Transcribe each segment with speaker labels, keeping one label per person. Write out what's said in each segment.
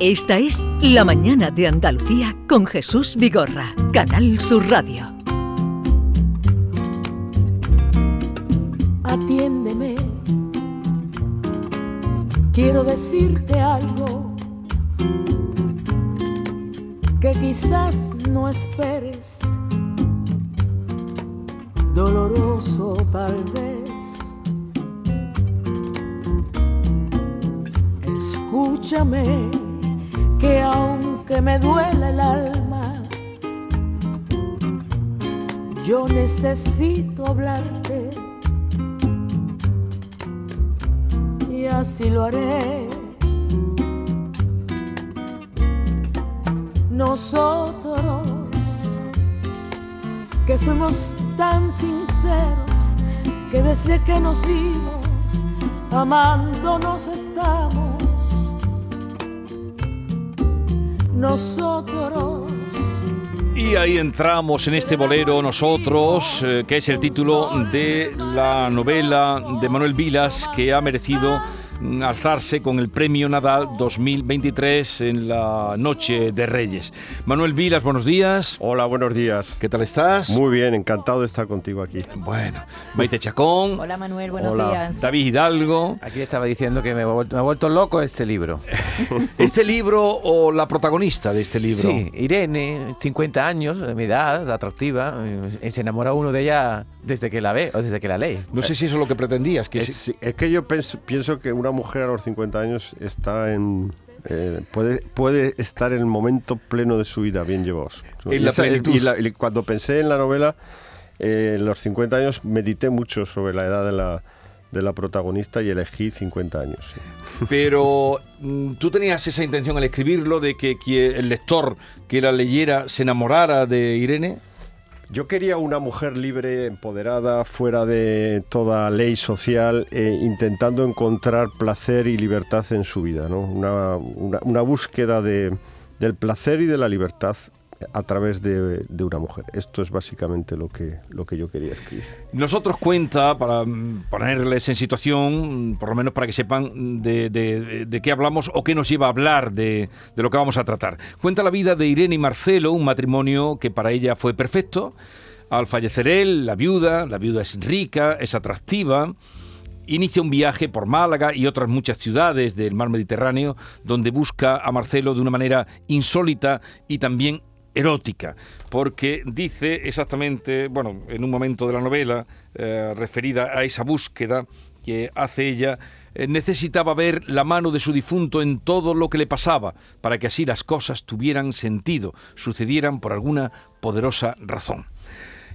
Speaker 1: Esta es La Mañana de Andalucía con Jesús Vigorra, Canal Sur Radio.
Speaker 2: Atiéndeme, quiero decirte algo que quizás no esperes, doloroso tal vez. Escúchame que aunque me duele el alma, yo necesito hablarte y así lo haré. Nosotros que fuimos tan sinceros que desde que nos vimos amándonos estamos nosotros.
Speaker 3: Y ahí entramos en este bolero Nosotros, eh, que es el título de la novela de Manuel Vilas, que ha merecido alzarse con el Premio Nadal 2023 en la Noche de Reyes. Manuel Vilas, buenos días.
Speaker 4: Hola, buenos días.
Speaker 3: ¿Qué tal estás?
Speaker 4: Muy bien, encantado de estar contigo aquí.
Speaker 3: Bueno, Maite Chacón.
Speaker 5: Hola Manuel, buenos días.
Speaker 3: David Hidalgo.
Speaker 6: Aquí estaba diciendo que me ha vuelto, me ha vuelto loco este libro.
Speaker 3: ¿Este libro o la protagonista de este libro?
Speaker 6: Sí, Irene, 50 años, de mi edad, atractiva. Se enamora uno de ella desde que la ve o desde que la lee.
Speaker 3: No sé si eso es lo que pretendías. Que
Speaker 4: es, es que yo pienso que una mujer a los 50 años está en, eh, puede, puede estar en el momento pleno de su vida, bien llevados. Y, cuando pensé en la novela, eh, en los 50 años, medité mucho sobre la edad de la, de la protagonista y elegí 50 años.
Speaker 3: Pero mm, tú tenías esa intención al escribirlo de que, que el lector que la leyera se enamorara de Irene.
Speaker 4: Yo quería una mujer libre, empoderada, fuera de toda ley social, eh, intentando encontrar placer y libertad en su vida, ¿no? una, búsqueda de, del placer y de la libertad a través de, una mujer. Esto es básicamente lo que, lo que yo quería escribir.
Speaker 3: Nosotros cuenta, para ponerles en situación, por lo menos para que sepan de, de, qué hablamos o qué nos lleva a hablar de, lo que vamos a tratar. Cuenta la vida de Irene y Marcelo, un matrimonio que para ella fue perfecto. Al fallecer él, la viuda, la viuda es rica, es atractiva inicia un viaje por Málaga y otras muchas ciudades del mar Mediterráneo, donde busca a Marcelo de una manera insólita y también erótica, porque dice exactamente, bueno, en un momento de la novela, eh, referida a esa búsqueda que hace ella, eh, necesitaba ver la mano de su difunto en todo lo que le pasaba, para que así las cosas tuvieran sentido, sucedieran por alguna poderosa razón.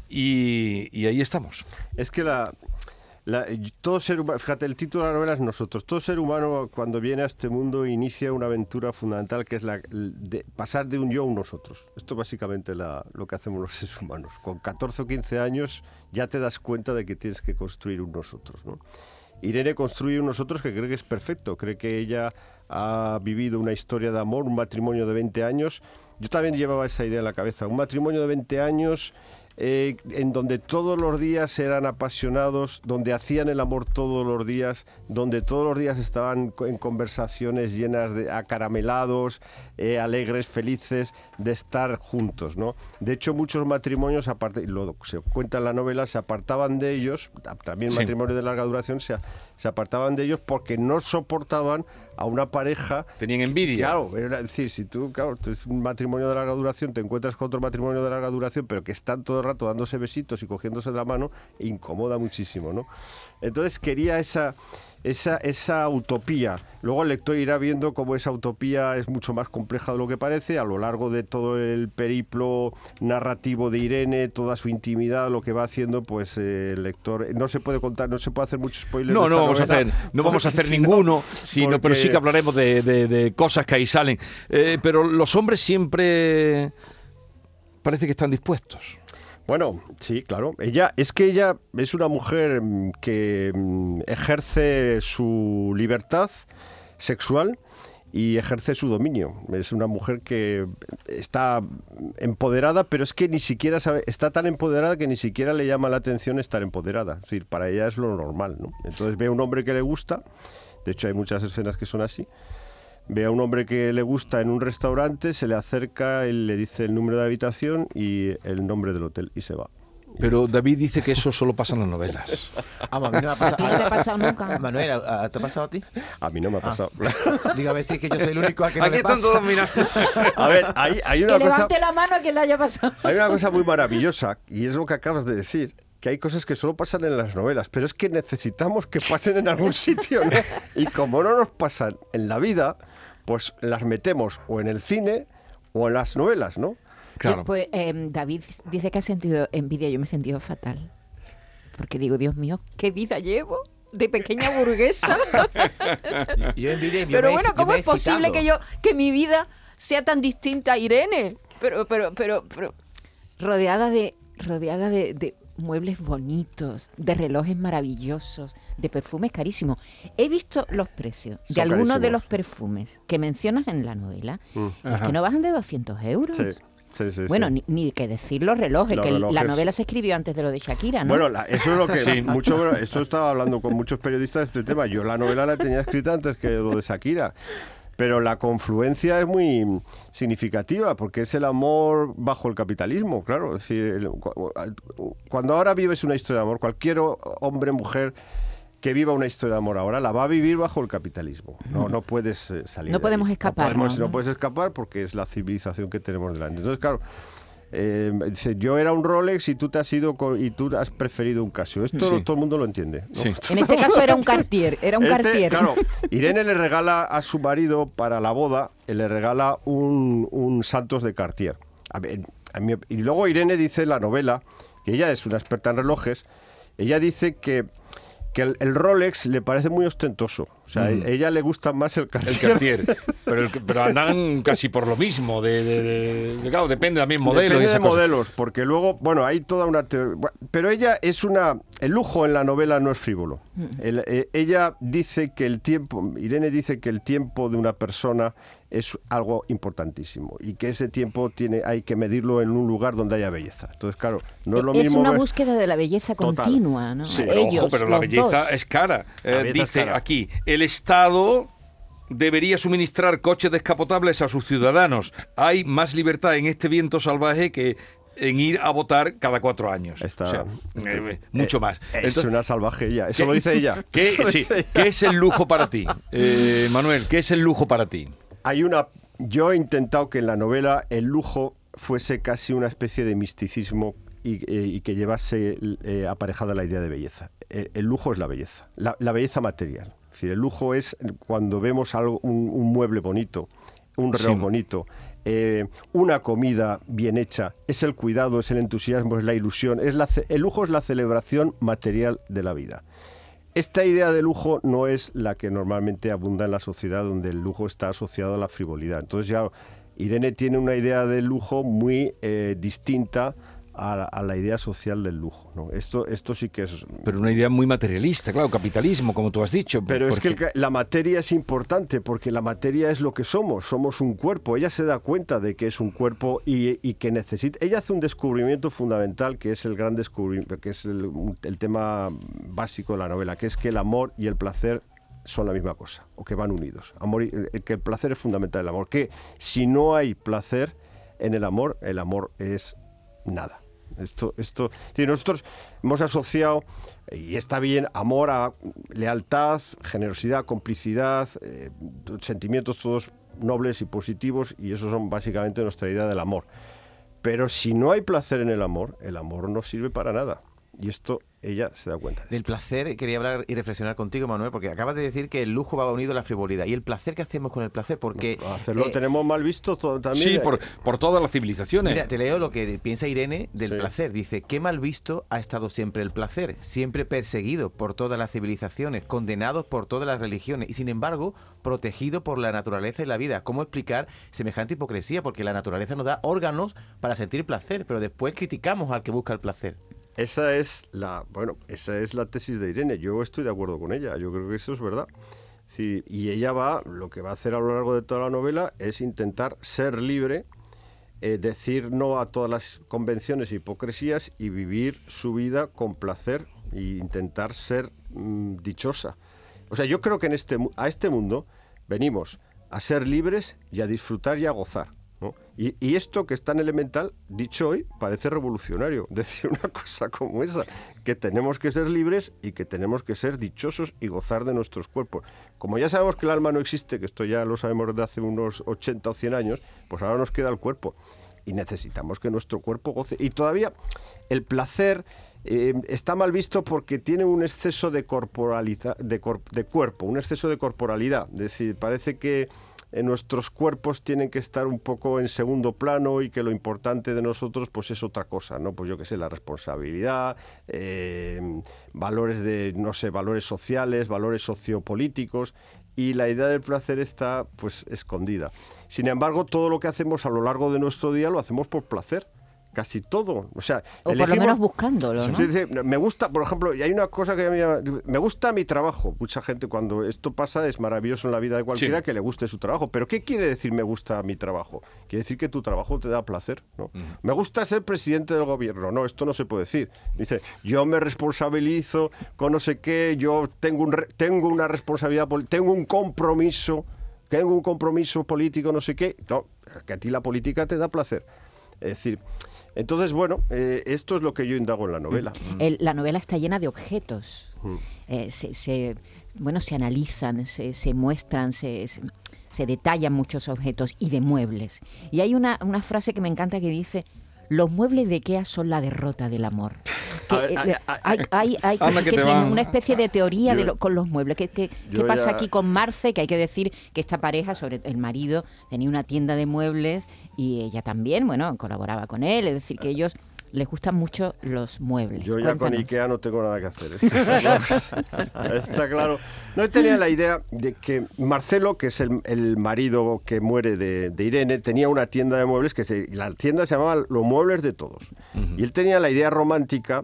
Speaker 3: Y, y ahí estamos.
Speaker 4: Es que la, todo ser fíjate, el título de la novela es Nosotros. Todo ser humano cuando viene a este mundo inicia una aventura fundamental que es la de pasar de un yo a un nosotros. Esto es básicamente lo que hacemos los seres humanos. Con 14 o 15 años ya te das cuenta de que tienes que construir un nosotros. ¿no? Irene construye un nosotros que cree que es perfecto, cree que ella ha vivido una historia de amor, un matrimonio de 20 años. Yo también llevaba esa idea en la cabeza, un matrimonio de 20 años eh, en donde todos los días eran apasionados, donde hacían el amor todos los días, donde todos los días estaban en conversaciones llenas de acaramelados, eh, alegres, felices de estar juntos, ¿no? De hecho, muchos matrimonios, aparte, lo se cuenta en la novela, se apartaban de ellos, también matrimonios de larga duración, se, se apartaban de ellos porque no soportaban a una pareja.
Speaker 3: Tenían envidia.
Speaker 4: Claro, es decir, si tú, claro, tú es un matrimonio de larga duración, te encuentras con otro matrimonio de larga duración, pero que están todo el rato dándose besitos y cogiéndose de la mano, incomoda muchísimo, ¿no? Entonces quería esa esa, esa utopía. Luego el lector irá viendo cómo esa utopía es mucho más compleja de lo que parece a lo largo de todo el periplo narrativo de Irene, toda su intimidad, lo que va haciendo, pues eh, el lector no se puede contar, no se puede hacer muchos spoilers.
Speaker 3: No, no vamos a hacer, no vamos a hacer ninguno, sino, pero sí que hablaremos de, cosas que ahí salen. Eh, pero los hombres siempre parece que están dispuestos.
Speaker 4: Bueno, sí, claro. Ella es que ella es una mujer mm, que mm, ejerce su libertad sexual y ejerce su dominio. Es una mujer que está empoderada, pero es que ni siquiera sabe, está tan empoderada que ni siquiera le llama la atención estar empoderada. Es decir, para ella es lo normal, ¿no? Entonces ve a un hombre que le gusta, de hecho hay muchas escenas que son así, ve a un hombre que le gusta en un restaurante, se le acerca, él le dice el número de habitación y el nombre del hotel y se va.
Speaker 3: Pero David dice que eso solo pasa en las novelas.
Speaker 6: Ah, a mí no me ha
Speaker 5: ¿A ti no te ha pasado nunca?
Speaker 6: Manuel, ¿a- a- ¿te ha pasado a ti?
Speaker 4: A mí no me ha pasado.
Speaker 6: Diga a ver si es que yo soy el único a que no
Speaker 3: Aquí
Speaker 6: le
Speaker 3: están
Speaker 6: pasa.
Speaker 3: todos mirando.
Speaker 4: A ver, hay, hay
Speaker 5: Que
Speaker 4: una cosa...
Speaker 5: levante la mano a quien le haya pasado.
Speaker 4: Hay una cosa muy maravillosa, y es lo que acabas de decir, que hay cosas que solo pasan en las novelas, pero es que necesitamos que pasen en algún sitio, ¿no? Y como no nos pasan en la vida, pues las metemos o en el cine o en las novelas, ¿no?
Speaker 3: Claro.
Speaker 5: Pues eh, David dice que ha sentido envidia, yo me he sentido fatal. Porque digo, Dios mío, ¿qué vida llevo? De pequeña burguesa.
Speaker 6: Yo envidia yo
Speaker 5: Pero
Speaker 6: me
Speaker 5: bueno, ¿cómo es posible que yo, que mi vida sea tan distinta a Irene? Pero, pero, pero, pero, rodeada de, rodeada de, de muebles bonitos, de relojes maravillosos, de perfumes carísimos. He visto los precios de algunos de los perfumes que mencionas en la novela.
Speaker 4: Mm.
Speaker 5: Es
Speaker 3: Ajá.
Speaker 5: que no bajan de 200 euros.
Speaker 4: Sí, sí, sí.
Speaker 5: Bueno,
Speaker 4: sí.
Speaker 5: ni, ni que decir los relojes,
Speaker 4: Los
Speaker 5: que la novela se escribió antes de lo de Shakira, ¿no?
Speaker 4: Bueno, la- eso es lo que
Speaker 3: Sí.
Speaker 4: mucho, eso estaba hablando con muchos periodistas de este tema. Yo la novela la tenía escrita antes que lo de Shakira. Pero la confluencia es muy significativa porque es el amor bajo el capitalismo, claro. Es decir, cuando ahora vives una historia de amor, cualquier hombre, mujer que viva una historia de amor ahora la va a vivir bajo el capitalismo. No, no puedes eh, salir.
Speaker 5: No
Speaker 4: de
Speaker 5: podemos
Speaker 4: ahí.
Speaker 5: escapar,
Speaker 4: No, podemos-
Speaker 5: ¿no?
Speaker 4: no puedes escapar porque es la civilización que tenemos delante. Entonces, claro. Eh, dice, yo era un Rolex y tú te has ido con- y tú has preferido un Casio. Esto
Speaker 3: Sí.
Speaker 4: todo el mundo lo entiende. ¿no?
Speaker 3: Sí.
Speaker 5: En este caso era un Cartier, era un
Speaker 4: Este,
Speaker 5: Cartier.
Speaker 4: Claro, Irene le regala a su marido para la boda, eh, le regala un, un Santos de Cartier. A ver, a mí- y luego Irene dice en la novela, que ella es una experta en relojes, ella dice que, que el, el Rolex le parece muy ostentoso. O sea,
Speaker 3: Mm.
Speaker 4: a ella le gusta más el Cartier.
Speaker 3: El Cartier. Pero, el- pero andan casi por lo mismo. De, de- de- de- claro, depende también modelo. y
Speaker 4: Depende
Speaker 3: esa
Speaker 4: de
Speaker 3: cosa.
Speaker 4: modelos, porque luego, bueno, hay toda una teoría. Pero ella es una. El lujo en la novela no es frívolo. El- eh, ella dice que el tiempo. Irene dice que el tiempo de una persona es algo importantísimo y que ese tiempo tiene hay que medirlo en un lugar donde haya belleza. Entonces, claro, no es lo
Speaker 5: es
Speaker 4: mismo.
Speaker 5: una
Speaker 4: ver-
Speaker 5: búsqueda de la belleza
Speaker 4: Total.
Speaker 5: continua, ¿no?
Speaker 4: Sí,
Speaker 3: Pero,
Speaker 5: Ellos,
Speaker 3: ojo, pero la
Speaker 5: los
Speaker 3: belleza
Speaker 5: dos.
Speaker 3: es cara. Eh,
Speaker 4: es
Speaker 3: dice
Speaker 4: cara.
Speaker 3: aquí, el Estado debería suministrar coches descapotables a sus ciudadanos. Hay más libertad en este viento salvaje que en ir a votar cada cuatro años.
Speaker 4: Está-
Speaker 3: O sea,
Speaker 4: este-
Speaker 3: eh, mucho
Speaker 4: eh,
Speaker 3: más.
Speaker 4: Es
Speaker 3: Entonces,
Speaker 4: una salvaje ella. Eso
Speaker 3: ¿qué-
Speaker 4: lo dice ella.
Speaker 3: ¿qué,
Speaker 4: Eso lo
Speaker 3: sí,
Speaker 4: dice ella.
Speaker 3: ¿Qué es el lujo para ti? Eh, Manuel, ¿qué es el lujo para ti?
Speaker 4: Hay una yo he intentado que en la novela el lujo fuese casi una especie de misticismo y, eh, y que llevase eh, aparejada la idea de belleza. El lujo es la belleza, la, la belleza material. Es decir, el lujo es cuando vemos algo, un, un mueble bonito, un reloj
Speaker 3: Sí.
Speaker 4: bonito, eh, una comida bien hecha, es el cuidado, es el entusiasmo, es la ilusión. Es la ce- el lujo es la celebración material de la vida. Esta idea de lujo no es la que normalmente abunda en la sociedad donde el lujo está asociado a la frivolidad. Entonces ya Irene tiene una idea del lujo muy eh, distinta a, la- a la idea social del lujo. ¿no? Esto, esto sí que es...
Speaker 3: Pero una idea muy materialista, claro, capitalismo, como tú has dicho.
Speaker 4: Pero es que el la materia es importante porque la materia es lo que somos, somos un cuerpo. Ella se da cuenta de que es un cuerpo y, y que necesita. Ella hace un descubrimiento fundamental que es el gran descubrimiento, que es el, el tema básico de la novela, que es que el amor y el placer son la misma cosa o que van unidos. Amor y- eh, que el placer es fundamental el amor. Que si no hay placer en el amor, el amor es nada. Esto, esto, es decir, nosotros hemos asociado, y está bien, amor a lealtad, generosidad, complicidad, eh, sentimientos todos nobles y positivos, y esos son básicamente nuestra idea del amor. Pero si no hay placer en el amor, el amor no sirve para nada. Y esto ella se da cuenta. de
Speaker 6: Del
Speaker 4: esto.
Speaker 6: placer quería hablar y reflexionar contigo, Manuel, porque acabas de decir que el lujo va unido a la frivolidad. ¿Y el placer que hacemos con el placer? Porque...
Speaker 4: Hacerlo
Speaker 6: eh,
Speaker 4: tenemos mal visto todo, también.
Speaker 3: Sí, por, por todas las civilizaciones.
Speaker 6: Mira, te leo lo que piensa Irene del
Speaker 4: Sí.
Speaker 6: placer. Dice, qué mal visto ha estado siempre el placer, siempre perseguido por todas las civilizaciones, condenados por todas las religiones y sin embargo protegido por la naturaleza y la vida. ¿Cómo explicar semejante hipocresía? Porque la naturaleza nos da órganos para sentir placer, pero después criticamos al que busca el placer.
Speaker 4: Esa es la, bueno, esa es la tesis de Irene. Yo estoy de acuerdo con ella. Yo creo que eso es verdad. Y ella va, lo que va a hacer a lo largo de toda la novela es intentar ser libre, eh, decir no a todas las convenciones e hipocresías y vivir su vida con placer e intentar ser mm, dichosa. O sea, yo creo que en este, a este mundo venimos a ser libres y a disfrutar y a gozar. Y, esto que es tan elemental, dicho hoy, parece revolucionario. Decir una cosa como esa, que tenemos que ser libres y que tenemos que ser dichosos y gozar de nuestros cuerpos. Como ya sabemos que el alma no existe, que esto ya lo sabemos desde hace unos 80 o 100 años, pues ahora nos queda el cuerpo. Y necesitamos que nuestro cuerpo goce. Y todavía el placer eh, está mal visto porque tiene un exceso de corporalidad, de, de cuerpo, un exceso de corporalidad. Es decir, parece que eh, nuestros cuerpos tienen que estar un poco en segundo plano y que lo importante de nosotros pues es otra cosa, ¿no? Pues yo qué sé, la responsabilidad, eh, valores de, no sé, valores sociales, valores sociopolíticos y la idea del placer está pues escondida. Sin embargo, todo lo que hacemos a lo largo de nuestro día lo hacemos por placer. Casi todo. O sea,
Speaker 5: O por lo
Speaker 4: elegimos-
Speaker 5: menos buscándolo,
Speaker 4: me gusta, por ejemplo, y hay una cosa que a mí me- me gusta mi trabajo. Mucha gente cuando esto pasa es maravilloso en la vida de cualquiera
Speaker 3: Sí.
Speaker 4: que le guste su trabajo. Pero ¿qué quiere decir me gusta mi trabajo? Quiere decir que tu trabajo te da placer, ¿no? Me gusta ser presidente del gobierno. No, esto no se puede decir. Dice, yo me responsabilizo con no sé qué, yo tengo un re- tengo una responsabilidad, tengo un compromiso, tengo un compromiso político, no sé qué. No, que a ti la política te da placer. Es decir, entonces, bueno, eh, esto es lo que yo indago en la novela.
Speaker 5: El- la novela está llena de objetos.
Speaker 4: Mm.
Speaker 5: Eh, se, se- bueno, se analizan, se, se muestran, se, detallan muchos objetos y de muebles. Y hay una, una frase que me encanta que dice, los muebles de Ikea son la derrota del amor. Que, eh, hay, hay- hay-
Speaker 3: Anda
Speaker 5: que
Speaker 3: que
Speaker 5: tienen
Speaker 3: van.
Speaker 5: una especie de teoría de lo- con los muebles. ¿Qué, qué- pasa
Speaker 4: ya-
Speaker 5: aquí con Marce? Que hay que decir que esta pareja, sobre el marido, tenía una tienda de muebles y ella también, bueno, colaboraba con él. Es decir, que ellos les gustan mucho los muebles.
Speaker 4: Yo ya con. Ikea no tengo nada que hacer. ¿eh? Está claro. Está claro. No tenía la idea de que Marcelo, que es el, el marido que muere de, de Irene, tenía una tienda de muebles que se, la tienda se llamaba Los Muebles de Todos. Y él tenía la idea romántica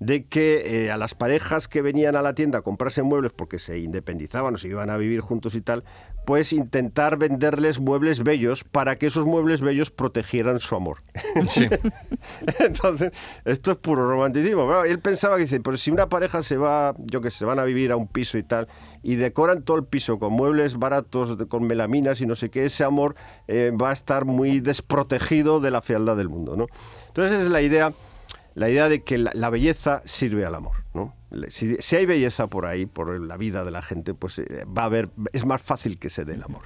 Speaker 4: de que eh, a las parejas que venían a la tienda a comprarse muebles porque se independizaban o se iban a vivir juntos y tal, pues intentar venderles muebles bellos para que esos muebles bellos protegieran su amor.
Speaker 3: Sí.
Speaker 4: Entonces, esto es puro romanticismo. Claro, él pensaba que dice, pues si una pareja se va, yo que sé, van a vivir a un piso y tal, y decoran todo el piso con muebles baratos, con melaminas y no sé qué, ese amor eh, va a estar muy desprotegido de la fealdad del mundo, ¿no? Entonces es la idea, la idea de que la, belleza sirve al amor, ¿no? Si, si hay belleza por ahí, por la vida de la gente, pues eh, va a haber, es más fácil que se dé el amor.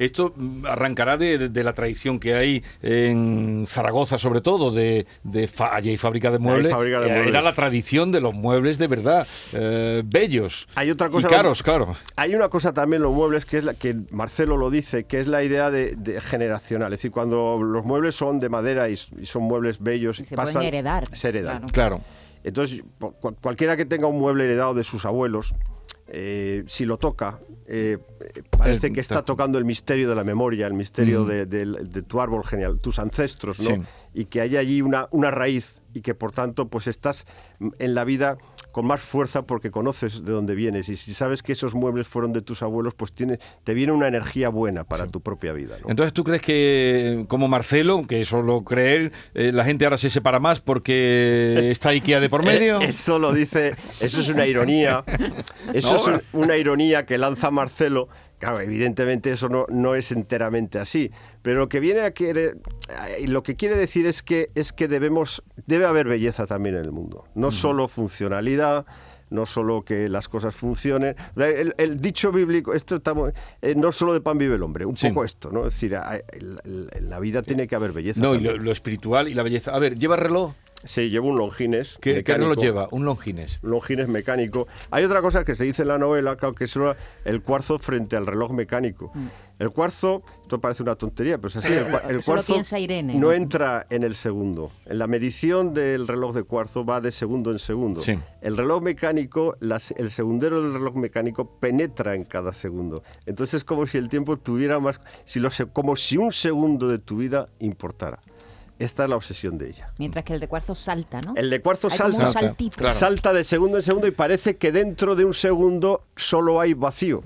Speaker 3: Esto mm, arrancará de, la tradición que hay en Zaragoza, sobre todo, de, de fa- allí hay fábrica de muebles.
Speaker 4: fábrica de
Speaker 3: Eh,
Speaker 4: muebles.
Speaker 3: Era la tradición de los muebles de verdad, eh, bellos.
Speaker 4: Hay otra cosa.
Speaker 3: Y caros, claro.
Speaker 4: Hay una cosa también en los muebles que es la que Marcelo lo dice, que es la idea de, de generacional. Es decir, cuando los muebles son de madera y, son muebles bellos,
Speaker 5: Y se
Speaker 4: pasan,
Speaker 5: pueden heredar,
Speaker 4: Se heredan.
Speaker 5: claro.
Speaker 3: Claro.
Speaker 4: Entonces, cu- cu- cualquiera que tenga un mueble heredado de sus abuelos, eh, si lo toca, eh, parece
Speaker 3: Eh,
Speaker 4: que está tocando el misterio de la memoria, el misterio
Speaker 3: Mm.
Speaker 4: de, tu árbol genial, tus ancestros, ¿no?
Speaker 3: Sí.
Speaker 4: Y que hay allí una, una raíz y que por tanto pues estás en la vida con más fuerza porque conoces de dónde vienes y si sabes que esos muebles fueron de tus abuelos, pues tiene, te viene una energía buena para tu propia vida. ¿no?
Speaker 3: Entonces, ¿tú crees que, como Marcelo, que eso lo cree él, eh, la gente ahora se separa más porque está IKEA de por medio?
Speaker 4: Eh, eso lo dice, eso es una ironía. Eso
Speaker 3: No.
Speaker 4: es un- una ironía que lanza Marcelo. Claro, evidentemente eso no, no es enteramente así. Pero lo que viene a querer, eh, lo que quiere decir es que es que debemos, debe haber belleza también en el mundo. No solo funcionalidad, no solo que las cosas funcionen. El, el dicho bíblico, esto estamos, eh, no solo de pan vive el hombre, un
Speaker 3: Sí.
Speaker 4: poco esto, ¿no? Es decir, en la- vida tiene que haber belleza.
Speaker 3: No, y lo espiritual y la belleza. A ver, ¿lleva reloj?
Speaker 4: Sí, llevo un Longines.
Speaker 3: ¿Qué, qué reloj
Speaker 4: mecánico.
Speaker 3: lleva? Un Longines.
Speaker 4: Longines mecánico. Hay otra cosa que se dice en la novela, que es lo- el cuarzo frente al reloj mecánico. El cuarzo, esto parece una tontería, pero es así. El, el
Speaker 5: Eso lo
Speaker 4: cuarzo
Speaker 5: piensa Irene,
Speaker 4: no
Speaker 5: ¿no?
Speaker 4: entra en el segundo. En la medición del reloj de cuarzo va de segundo en segundo.
Speaker 3: Sí.
Speaker 4: El reloj mecánico, las- el segundero del reloj mecánico penetra en cada segundo. Entonces es como si el tiempo tuviera más, si lo, se- como si un segundo de tu vida importara. Esta es la obsesión de ella.
Speaker 5: Mientras que el de cuarzo salta, ¿no?
Speaker 4: El de cuarzo
Speaker 5: Hay como
Speaker 4: salta.
Speaker 5: un saltito.
Speaker 3: Claro.
Speaker 4: Salta de segundo en segundo y parece que dentro de un segundo solo hay vacío.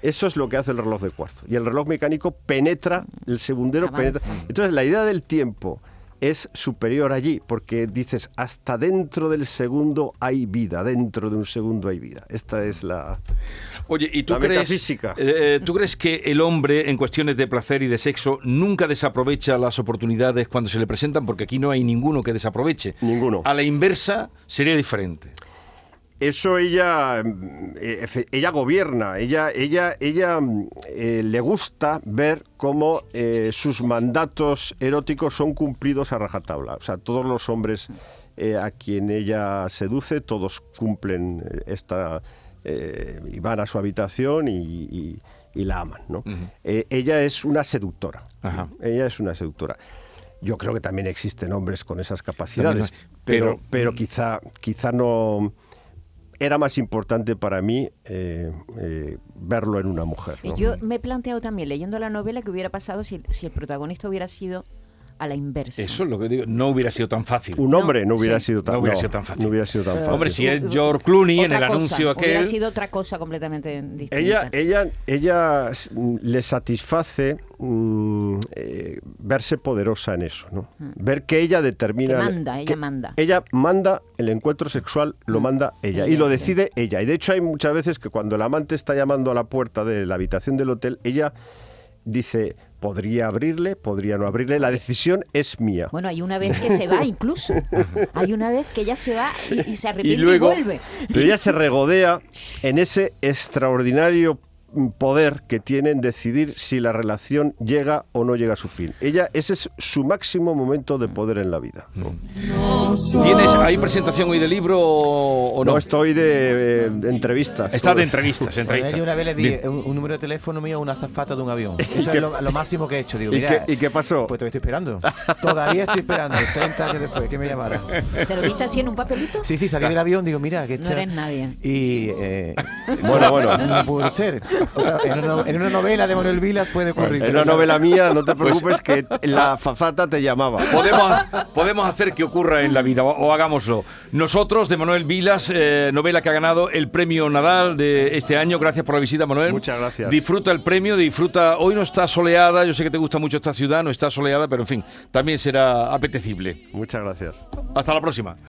Speaker 4: Eso es lo que hace el reloj de cuarzo. Y el reloj mecánico penetra, el segundero
Speaker 5: Avanza.
Speaker 4: penetra. Entonces, la idea del tiempo es superior allí, porque dices, hasta dentro del segundo hay vida, dentro de un segundo hay vida. Esta es la...
Speaker 3: Oye, ¿y tú
Speaker 4: La
Speaker 3: crees,
Speaker 4: metafísica.
Speaker 3: eh, ¿tú crees que el hombre en cuestiones de placer y de sexo nunca desaprovecha las oportunidades cuando se le presentan? Porque aquí no hay ninguno que desaproveche.
Speaker 4: Ninguno.
Speaker 3: A la inversa sería diferente.
Speaker 4: Eso ella, mm, eh, ella gobierna, ella, ella, ella mm, eh, le gusta ver cómo eh, sus mandatos eróticos son cumplidos a rajatabla. O sea, todos los hombres eh, a quien ella seduce, todos cumplen esta y van a su habitación y, y- y la aman. ¿no? Ella es una seductora.
Speaker 3: Ajá.
Speaker 4: Ella es una seductora. Yo creo que también existen hombres con esas capacidades, pero,
Speaker 3: pero-
Speaker 4: pero quizá, quizá no era más importante para mí eh, eh, verlo en una mujer. ¿no?
Speaker 5: Yo me he planteado también, leyendo la novela, que hubiera pasado si, si el protagonista hubiera sido a la inversa.
Speaker 3: Eso es lo que digo. No hubiera sido tan fácil.
Speaker 4: Un hombre no,
Speaker 5: No,
Speaker 4: hubiera
Speaker 5: sí.
Speaker 4: sido tan
Speaker 3: No hubiera
Speaker 4: no,
Speaker 3: sido tan fácil.
Speaker 4: no hubiera sido tan fácil.
Speaker 3: Hombre, si es George Clooney en el
Speaker 5: cosa,
Speaker 3: anuncio
Speaker 5: Hubiera
Speaker 3: aquel...
Speaker 5: sido otra cosa completamente distinta.
Speaker 4: Ella, ella, ella s- le satisface mm, eh, verse poderosa en eso, ¿no? Ver que ella determina.
Speaker 5: Mm. Que manda, ella
Speaker 4: que
Speaker 5: manda.
Speaker 4: Ella manda el encuentro sexual, lo
Speaker 5: Mm.
Speaker 4: manda ella,
Speaker 5: Ella,
Speaker 4: y lo
Speaker 5: sí.
Speaker 4: decide ella. Y de hecho hay muchas veces que cuando el amante está llamando a la puerta de la habitación del hotel, ella dice podría abrirle, podría no abrirle. La decisión es mía.
Speaker 5: Bueno, hay una vez que se va incluso. Hay una vez que ella se va y, y se arrepiente y,
Speaker 3: luego-
Speaker 5: vuelve.
Speaker 4: Pero ella se regodea en ese extraordinario poder que tiene en decidir si la relación llega o no llega a su fin. Ella, ese es su máximo momento de poder en la vida. ¿no?
Speaker 3: ¿Tienes, ¿Hay presentación hoy del libro o no?
Speaker 4: No estoy de, eh, de entrevistas.
Speaker 3: Está de entrevistas, entrevistas.
Speaker 6: yo una vez le di
Speaker 3: Bien.
Speaker 6: un, un número de teléfono mío a una azafata de un avión. Eso
Speaker 4: qué-
Speaker 6: es lo, lo máximo que he hecho. Digo,
Speaker 4: ¿Y
Speaker 6: mira,
Speaker 4: qué- y qué pasó?
Speaker 6: Pues todavía estoy esperando. Todavía estoy esperando, 30 años después, que me llamara.
Speaker 5: ¿Se lo viste así en un papelito?
Speaker 6: Sí, sí, salí del avión, digo, mira, que
Speaker 5: No eres nadie.
Speaker 6: Y. eh,
Speaker 4: Bueno, bueno.
Speaker 6: No pudo ser. Otra- en, una, en una novela de Manuel Vilas puede ocurrir.
Speaker 4: En una novela mía, no te
Speaker 3: Pues
Speaker 4: preocupes, que la fafata te llamaba.
Speaker 3: Podemos, podemos hacer que ocurra en la vida, o, o hagámoslo. Nosotros, de Manuel Vilas, eh, novela que ha ganado el premio Nadal de este año. Gracias por la visita, Manuel.
Speaker 4: Muchas gracias.
Speaker 3: Disfruta el premio, disfruta. Hoy no está soleada, yo sé que te gusta mucho esta ciudad, no está soleada, pero en fin, también será apetecible.
Speaker 4: Muchas gracias.
Speaker 3: Hasta la próxima.